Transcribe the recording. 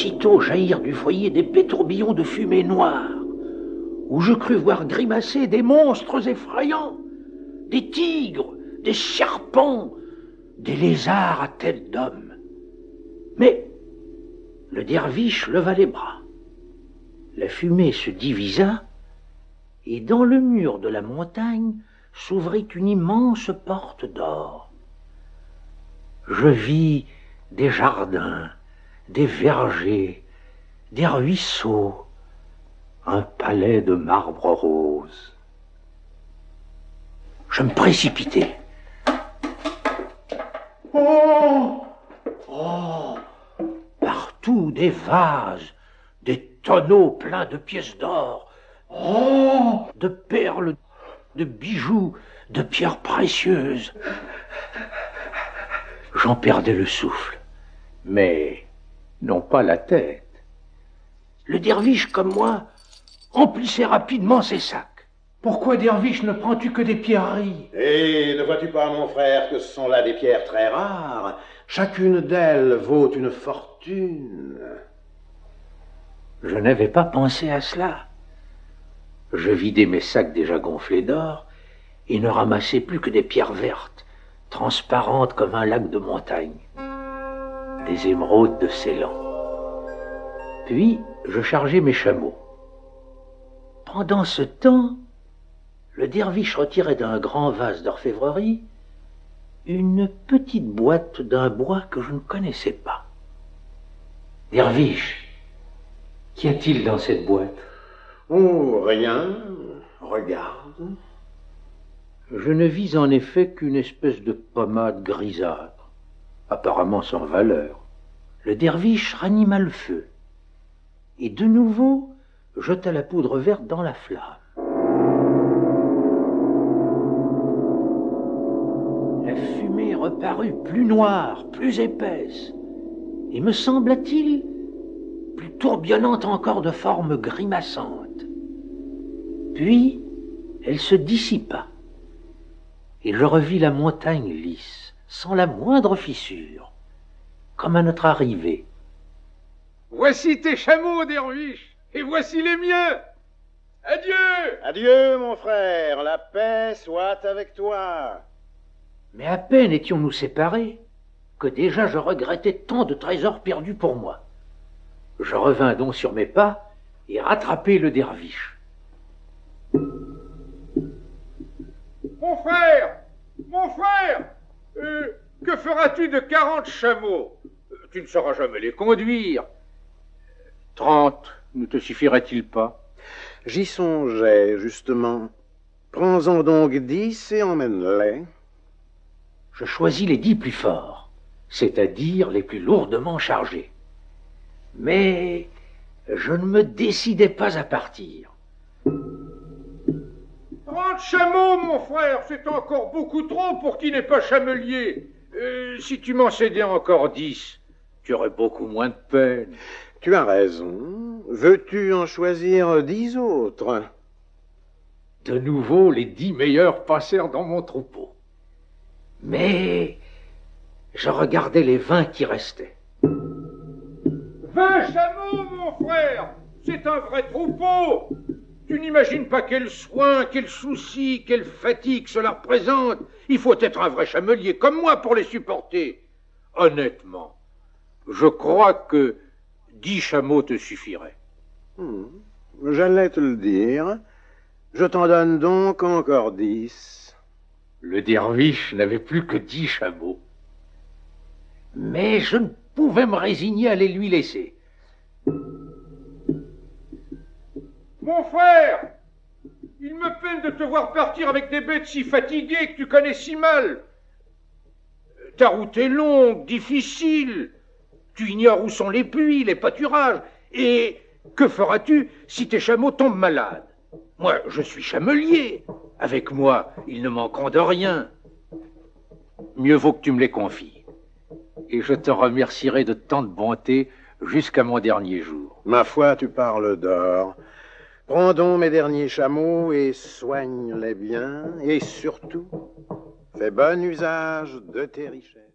aussitôt jaillir du foyer des tourbillons de fumée noire, où je crus voir grimacer des monstres effrayants, des tigres, des serpents, des lézards à tête d'homme. Mais le derviche leva les bras. La fumée se divisa, et dans le mur de la montagne s'ouvrit une immense porte d'or. Je vis des jardins, des vergers, des ruisseaux, un palais de marbre rose. Je me précipitai. Oh Oh Partout des vases, des tonneaux pleins de pièces d'or, oh De perles, de bijoux, de pierres précieuses. J'en perdais le souffle, mais non pas la tête. Le derviche, comme moi, emplissait rapidement ses sacs. Pourquoi, derviche, ne prends-tu que des pierreries Et ne vois-tu pas, mon frère, que ce sont là des pierres très rares? Chacune d'elles vaut une fortune. Je n'avais pas pensé à cela. Je vidai mes sacs déjà gonflés d'or et ne ramassai plus que des pierres vertes, transparentes comme un lac de montagne, des émeraudes de Ceylan. Puis je chargeai mes chameaux. Pendant ce temps, le derviche retirait d'un grand vase d'orfèvrerie une petite boîte d'un bois que je ne connaissais pas. Derviche, qu'y a-t-il dans cette boîte? Oh, rien. Regarde. Je ne vis en effet qu'une espèce de pommade grisâtre, apparemment sans valeur. Le derviche ranima le feu, et de nouveau jeta la poudre verte dans la flamme. La fumée reparut plus noire, plus épaisse, et me sembla-t-il plus tourbillonnante encore de formes grimaçantes. Puis elle se dissipa, et je revis la montagne lisse, sans la moindre fissure, comme à notre arrivée. Voici tes chameaux, Derviche, et voici les miens. Adieu Adieu, mon frère, la paix soit avec toi. Mais à peine étions-nous séparés que déjà je regrettais tant de trésors perdus pour moi. Je revins donc sur mes pas et rattrapai le derviche. Mon frère Mon frère Que feras-tu de quarante chameaux? Euh, Tu ne sauras jamais les conduire. Trente ne te suffirait-il pas? J'y songeais, justement. Prends-en donc dix et emmène-les je choisis les dix plus forts, c'est-à-dire les plus lourdement chargés. Mais je ne me décidais pas à partir. Trente chameaux, mon frère, c'est encore beaucoup trop pour qui n'est pas chamelier. Euh, si tu m'en cédais encore dix, tu aurais beaucoup moins de peine. Tu as raison. Veux-tu en choisir dix autres? De nouveau, les dix meilleurs passèrent dans mon troupeau. Mais je regardais les vingt qui restaient. Vingt chameaux, mon frère C'est un vrai troupeau Tu n'imagines pas quel soin, quel souci, quelle fatigue cela représente Il faut être un vrai chamelier comme moi pour les supporter. Honnêtement, je crois que dix chameaux te suffiraient. Hmm. J'allais te le dire. Je t'en donne donc encore dix. Le derviche n'avait plus que dix chameaux. Mais je ne pouvais me résigner à les lui laisser. Mon frère, il me peine de te voir partir avec des bêtes si fatiguées que tu connais si mal. Ta route est longue, difficile. Tu ignores où sont les puits, les pâturages. Et que feras-tu si tes chameaux tombent malades? Moi, je suis chamelier. Avec moi, ils ne manqueront de rien. Mieux vaut que tu me les confies. Et je te remercierai de tant de bonté jusqu'à mon dernier jour. Ma foi, tu parles d'or. Prends donc mes derniers chameaux et soigne-les bien. Et surtout, fais bon usage de tes richesses.